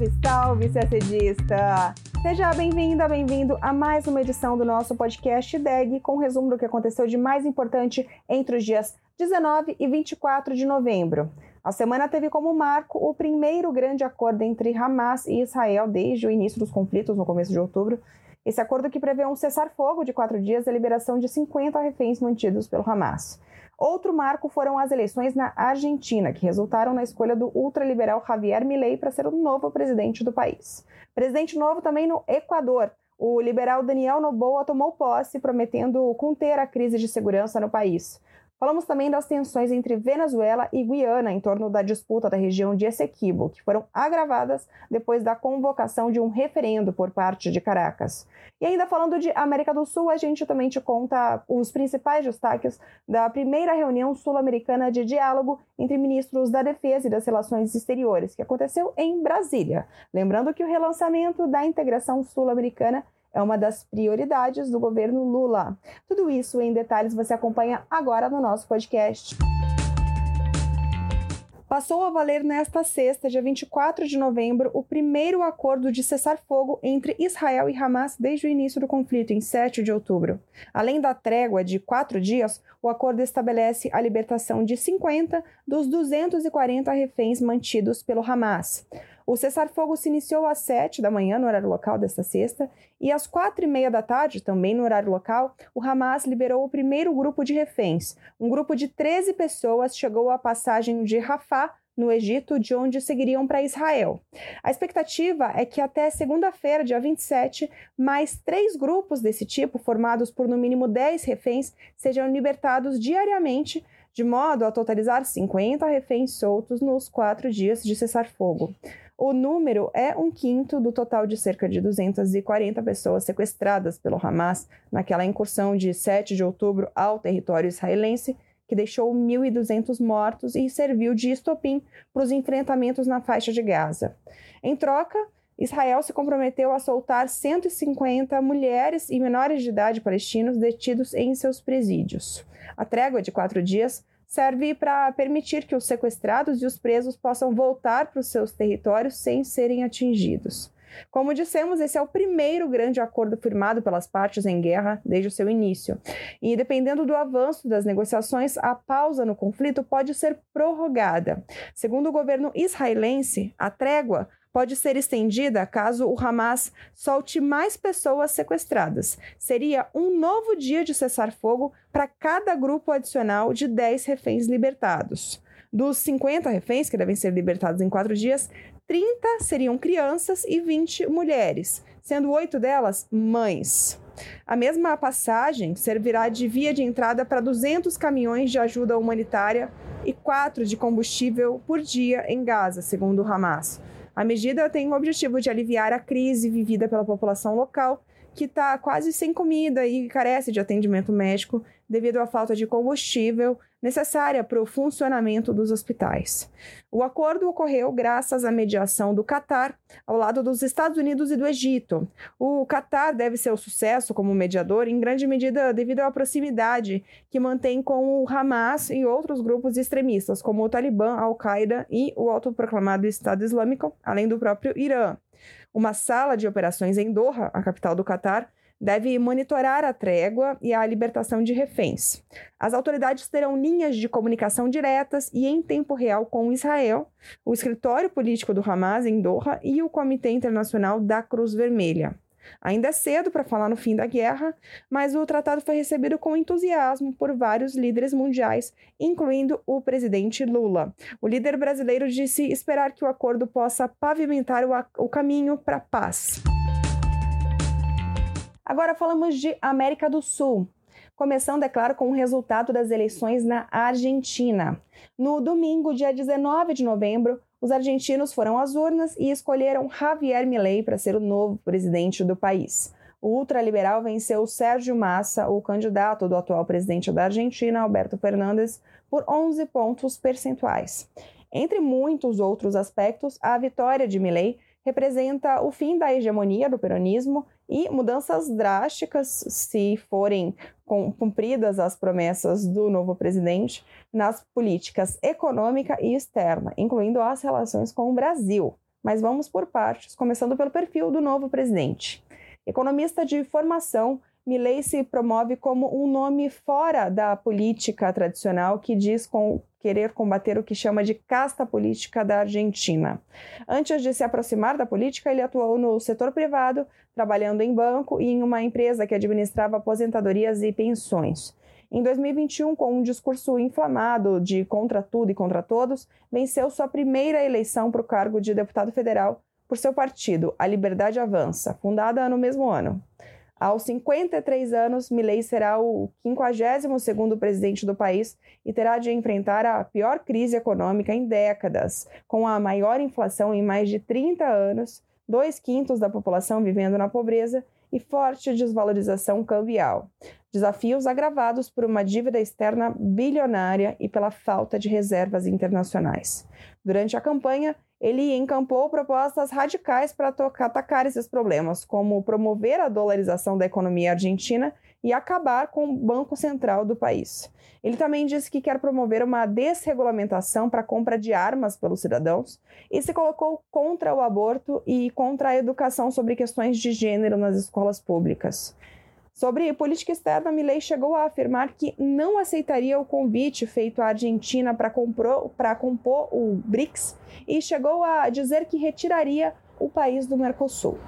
Salve, salve, CACDista! Seja bem-vinda, bem-vindo a mais uma edição do nosso podcast DEG, com um resumo do que aconteceu de mais importante entre os dias 19 e 24 de novembro. A semana teve como marco o primeiro grande acordo entre Hamas e Israel desde o início dos conflitos, no começo de outubro. Esse acordo que prevê um cessar-fogo de quatro dias e a liberação de 50 reféns mantidos pelo Hamas. Outro marco foram as eleições na Argentina, que resultaram na escolha do ultraliberal Javier Milei para ser o novo presidente do país. Presidente novo também no Equador. O liberal Daniel Noboa tomou posse, prometendo conter a crise de segurança no país. Falamos também das tensões entre Venezuela e Guiana em torno da disputa da região de Essequibo, que foram agravadas depois da convocação de um referendo por parte de Caracas. E ainda falando de América do Sul, a gente também te conta os principais destaques da primeira reunião sul-americana de diálogo entre ministros da Defesa e das Relações Exteriores, que aconteceu em Brasília. Lembrando que o relançamento da integração sul-americana é uma das prioridades do governo Lula. Tudo isso em detalhes você acompanha agora no nosso podcast. Passou a valer nesta sexta, dia 24 de novembro, o primeiro acordo de cessar-fogo entre Israel e Hamas desde o início do conflito, em 7 de outubro. Além da trégua de quatro dias, o acordo estabelece a libertação de 50 dos 240 reféns mantidos pelo Hamas. O cessar-fogo se iniciou às 7 da manhã, no horário local desta sexta, e às quatro e meia da tarde, também no horário local, o Hamas liberou o primeiro grupo de reféns. Um grupo de 13 pessoas chegou à passagem de Rafah, no Egito, de onde seguiriam para Israel. A expectativa é que até segunda-feira, dia 27, mais três grupos desse tipo, formados por no mínimo 10 reféns, sejam libertados diariamente de modo a totalizar 50 reféns soltos nos quatro dias de cessar-fogo. O número é um quinto do total de cerca de 240 pessoas sequestradas pelo Hamas naquela incursão de 7 de outubro ao território israelense, que deixou 1.200 mortos e serviu de estopim para os enfrentamentos na faixa de Gaza. Em troca, Israel se comprometeu a soltar 150 mulheres e menores de idade palestinos detidos em seus presídios. A trégua de quatro dias serve para permitir que os sequestrados e os presos possam voltar para os seus territórios sem serem atingidos. Como dissemos, esse é o primeiro grande acordo firmado pelas partes em guerra desde o seu início. E dependendo do avanço das negociações, a pausa no conflito pode ser prorrogada. Segundo o governo israelense, a trégua pode ser estendida caso o Hamas solte mais pessoas sequestradas. Seria um novo dia de cessar-fogo para cada grupo adicional de 10 reféns libertados. Dos 50 reféns que devem ser libertados em quatro dias, 30 seriam crianças e 20 mulheres, sendo oito delas mães. A mesma passagem servirá de via de entrada para 200 caminhões de ajuda humanitária e quatro de combustível por dia em Gaza, segundo o Hamas. A medida tem o objetivo de aliviar a crise vivida pela população local, que está quase sem comida e carece de atendimento médico devido à falta de combustível necessária para o funcionamento dos hospitais. O acordo ocorreu graças à mediação do Catar, ao lado dos Estados Unidos e do Egito. O Catar deve ser o sucesso como mediador, em grande medida devido à proximidade que mantém com o Hamas e outros grupos extremistas, como o Talibã, Al-Qaeda e o autoproclamado Estado Islâmico, além do próprio Irã. Uma sala de operações em Doha, a capital do Catar, deve monitorar a trégua e a libertação de reféns. As autoridades terão linhas de comunicação diretas e em tempo real com Israel, o escritório político do Hamas em Doha e o Comitê Internacional da Cruz Vermelha. Ainda é cedo para falar no fim da guerra, mas o tratado foi recebido com entusiasmo por vários líderes mundiais, incluindo o presidente Lula. O líder brasileiro disse esperar que o acordo possa pavimentar o, caminho para a paz. Agora falamos de América do Sul. Começando, é claro, com o resultado das eleições na Argentina. No domingo, dia 19 de novembro, os argentinos foram às urnas e escolheram Javier Milei para ser o novo presidente do país. O ultraliberal venceu Sérgio Massa, o candidato do atual presidente da Argentina, Alberto Fernandes, por 11 pontos percentuais. Entre muitos outros aspectos, a vitória de Milei representa o fim da hegemonia do peronismo e mudanças drásticas, se forem cumpridas as promessas do novo presidente, nas políticas econômica e externa, incluindo as relações com o Brasil. Mas vamos por partes, começando pelo perfil do novo presidente. Economista de formação, Milley se promove como um nome fora da política tradicional que diz com querer combater o que chama de casta política da Argentina. Antes de se aproximar da política, ele atuou no setor privado, trabalhando em banco e em uma empresa que administrava aposentadorias e pensões. Em 2021, com um discurso inflamado de contra tudo e contra todos, venceu sua primeira eleição para o cargo de deputado federal por seu partido, A Liberdade Avança, fundada no mesmo ano. Aos 53 anos, Milley será o 52º presidente do país e terá de enfrentar a pior crise econômica em décadas, com a maior inflação em mais de 30 anos, dois quintos da população vivendo na pobreza e forte desvalorização cambial. Desafios agravados por uma dívida externa bilionária e pela falta de reservas internacionais. Durante a campanha, ele encampou propostas radicais para atacar esses problemas, como promover a dolarização da economia argentina e acabar com o Banco Central do país. Ele também disse que quer promover uma desregulamentação para a compra de armas pelos cidadãos e se colocou contra o aborto e contra a educação sobre questões de gênero nas escolas públicas. Sobre política externa, Milley chegou a afirmar que não aceitaria o convite feito à Argentina para compor o BRICS e chegou a dizer que retiraria o país do Mercosul.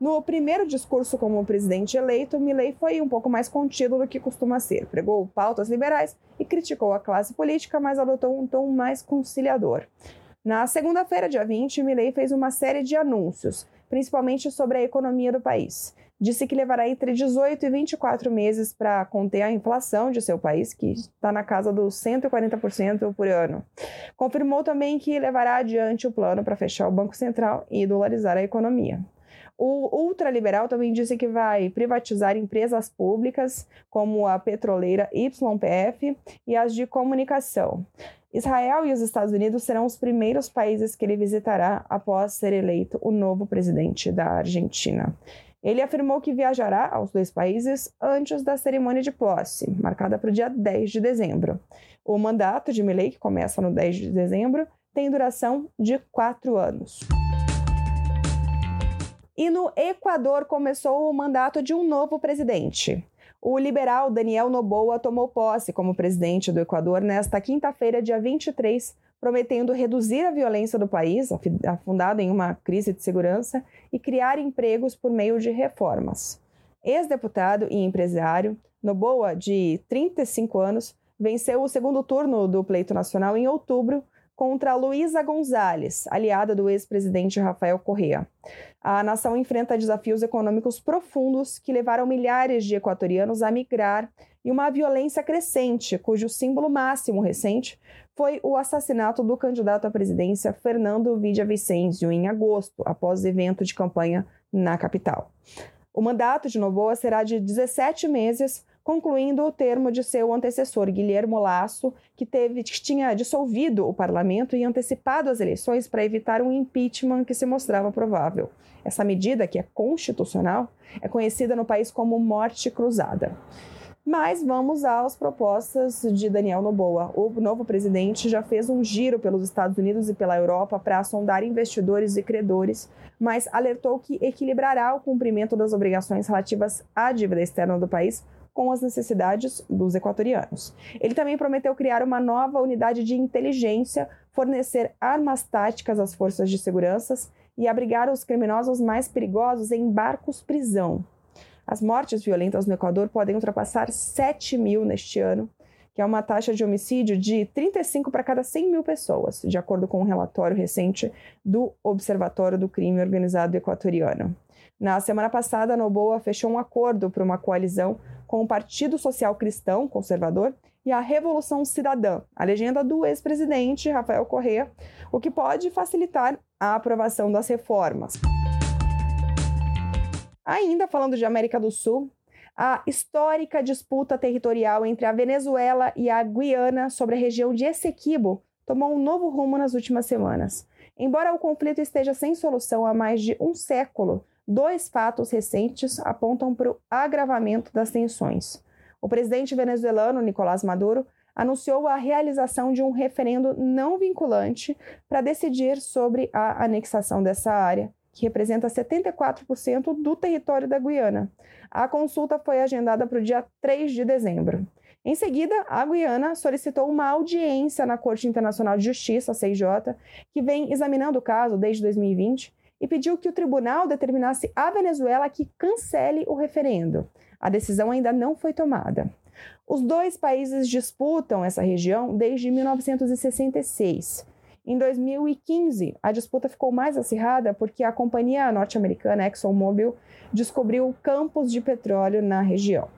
No primeiro discurso como presidente eleito, Milley foi um pouco mais contido do que costuma ser. Pregou pautas liberais e criticou a classe política, mas adotou um tom mais conciliador. Na segunda-feira, dia 20, Milley fez uma série de anúncios, principalmente sobre a economia do país disse que levará entre 18 e 24 meses para conter a inflação de seu país, que está na casa dos 140% por ano. Confirmou também que levará adiante o plano para fechar o Banco Central e dolarizar a economia. O ultraliberal também disse que vai privatizar empresas públicas, como a petroleira YPF e as de comunicação. Israel e os Estados Unidos serão os primeiros países que ele visitará após ser eleito o novo presidente da Argentina. Ele afirmou que viajará aos dois países antes da cerimônia de posse, marcada para o dia 10 de dezembro. O mandato de Milley, que começa no 10 de dezembro, tem duração de quatro anos. E no Equador começou o mandato de um novo presidente. O liberal Daniel Noboa tomou posse como presidente do Equador nesta quinta-feira, dia 23, prometendo reduzir a violência do país, afundado em uma crise de segurança, e criar empregos por meio de reformas. Ex-deputado e empresário, Noboa, de 35 anos, venceu o segundo turno do pleito nacional em outubro contra Luísa Gonzalez, aliada do ex-presidente Rafael Correa. A nação enfrenta desafios econômicos profundos que levaram milhares de equatorianos a migrar e uma violência crescente, cujo símbolo máximo recente foi o assassinato do candidato à presidência Fernando Villavicencio em agosto, após evento de campanha na capital. O mandato de Noboa será de 17 meses, concluindo o termo de seu antecessor, Guilherme Lasso, que, teve, que tinha dissolvido o parlamento e antecipado as eleições para evitar um impeachment que se mostrava provável. Essa medida, que é constitucional, é conhecida no país como morte cruzada. Mas vamos às propostas de Daniel Noboa. O novo presidente já fez um giro pelos Estados Unidos e pela Europa para sondar investidores e credores, mas alertou que equilibrará o cumprimento das obrigações relativas à dívida externa do país com as necessidades dos equatorianos. Ele também prometeu criar uma nova unidade de inteligência, fornecer armas táticas às forças de segurança e abrigar os criminosos mais perigosos em barcos-prisão. As mortes violentas no Equador podem ultrapassar 7 mil neste ano, que é uma taxa de homicídio de 35 para cada 100 mil pessoas, de acordo com um relatório recente do Observatório do Crime Organizado Equatoriano. Na semana passada, Noboa fechou um acordo para uma coalizão com o Partido Social Cristão Conservador e a Revolução Cidadã, a legenda do ex-presidente Rafael Correa, o que pode facilitar a aprovação das reformas. Ainda falando de América do Sul, a histórica disputa territorial entre a Venezuela e a Guiana sobre a região de Essequibo tomou um novo rumo nas últimas semanas. Embora o conflito esteja sem solução há mais de um século, dois fatos recentes apontam para o agravamento das tensões. O presidente venezuelano Nicolás Maduro anunciou a realização de um referendo não vinculante para decidir sobre a anexação dessa área, que representa 74% do território da Guiana. A consulta foi agendada para o dia 3 de dezembro. Em seguida, a Guiana solicitou uma audiência na Corte Internacional de Justiça, a CIJ, que vem examinando o caso desde 2020 e pediu que o tribunal determinasse à Venezuela que cancele o referendo. A decisão ainda não foi tomada. Os dois países disputam essa região desde 1966. Em 2015, a disputa ficou mais acirrada porque a companhia norte-americana ExxonMobil descobriu campos de petróleo na região.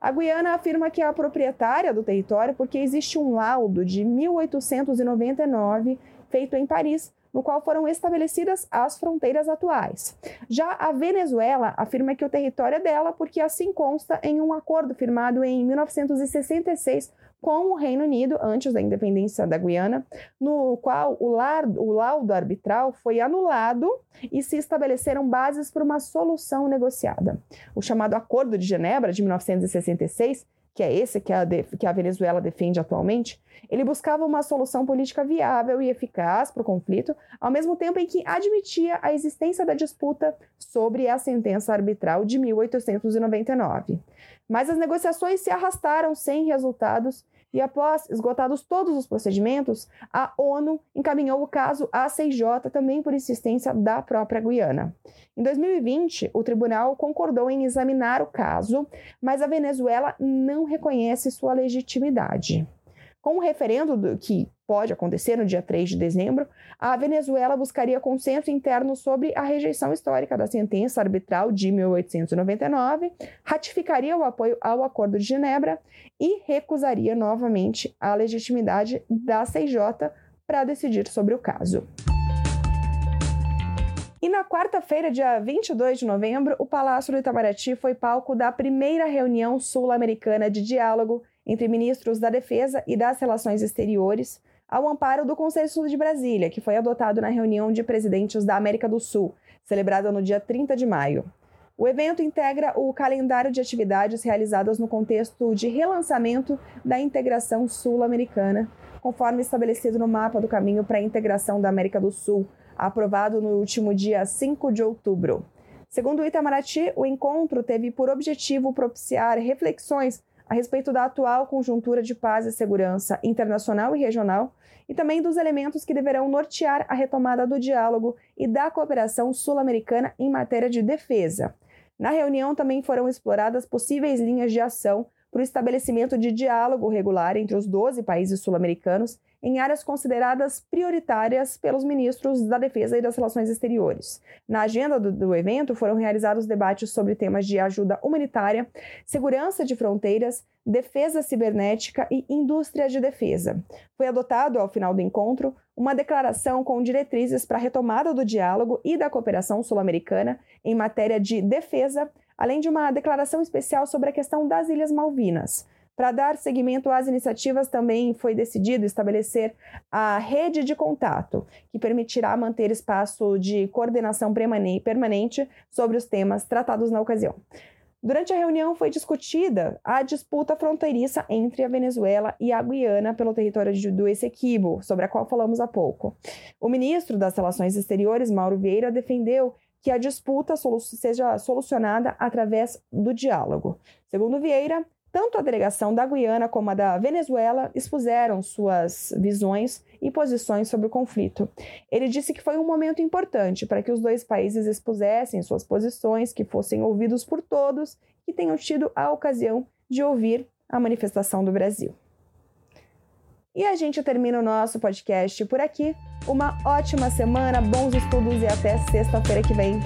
A Guiana afirma que é a proprietária do território porque existe um laudo de 1899 feito em Paris no qual foram estabelecidas as fronteiras atuais. Já a Venezuela afirma que o território é dela porque assim consta em um acordo firmado em 1966 com o Reino Unido, antes da independência da Guiana, no qual o, lar, o laudo arbitral foi anulado e se estabeleceram bases para uma solução negociada. O chamado Acordo de Genebra, de 1966, que é esse que a, que a Venezuela defende atualmente, ele buscava uma solução política viável e eficaz para o conflito, ao mesmo tempo em que admitia a existência da disputa sobre a sentença arbitral de 1899. Mas as negociações se arrastaram sem resultados e após esgotados todos os procedimentos, a ONU encaminhou o caso à CIJ também por insistência da própria Guiana. Em 2020, o tribunal concordou em examinar o caso, mas a Venezuela não reconhece sua legitimidade. Com o referendo do, que pode acontecer no dia 3 de dezembro, a Venezuela buscaria consenso interno sobre a rejeição histórica da sentença arbitral de 1899, ratificaria o apoio ao Acordo de Genebra e recusaria novamente a legitimidade da CIJ para decidir sobre o caso. E na quarta-feira, dia 22 de novembro, o Palácio do Itamaraty foi palco da primeira reunião sul-americana de diálogo entre ministros da Defesa e das Relações Exteriores, ao amparo do Consenso de Brasília, que foi adotado na reunião de presidentes da América do Sul, celebrada no dia 30 de maio. O evento integra o calendário de atividades realizadas no contexto de relançamento da integração sul-americana, conforme estabelecido no mapa do caminho para a integração da América do Sul, aprovado no último dia 5 de outubro. Segundo o Itamaraty, o encontro teve por objetivo propiciar reflexões a respeito da atual conjuntura de paz e segurança internacional e regional e também dos elementos que deverão nortear a retomada do diálogo e da cooperação sul-americana em matéria de defesa. Na reunião também foram exploradas possíveis linhas de ação para o estabelecimento de diálogo regular entre os 12 países sul-americanos em áreas consideradas prioritárias pelos ministros da Defesa e das Relações Exteriores. Na agenda do, do, evento foram realizados debates sobre temas de ajuda humanitária, segurança de fronteiras, defesa cibernética e indústria de defesa. Foi adotado, ao final do encontro, uma declaração com diretrizes para a retomada do diálogo e da cooperação sul-americana em matéria de defesa, além de uma declaração especial sobre a questão das Ilhas Malvinas. Para dar seguimento às iniciativas, também foi decidido estabelecer a rede de contato, que permitirá manter espaço de coordenação permanente sobre os temas tratados na ocasião. Durante a reunião foi discutida a disputa fronteiriça entre a Venezuela e a Guiana pelo território do Essequibo, sobre a qual falamos há pouco. O ministro das Relações Exteriores, Mauro Vieira, defendeu que a disputa seja solucionada através do diálogo. Segundo Vieira, tanto a delegação da Guiana como a da Venezuela expuseram suas visões e posições sobre o conflito. Ele disse que foi um momento importante para que os dois países expusessem suas posições, que fossem ouvidos por todos e tenham tido a ocasião de ouvir a manifestação do Brasil. E a gente termina o nosso podcast por aqui. Uma ótima semana, bons estudos e até sexta-feira que vem.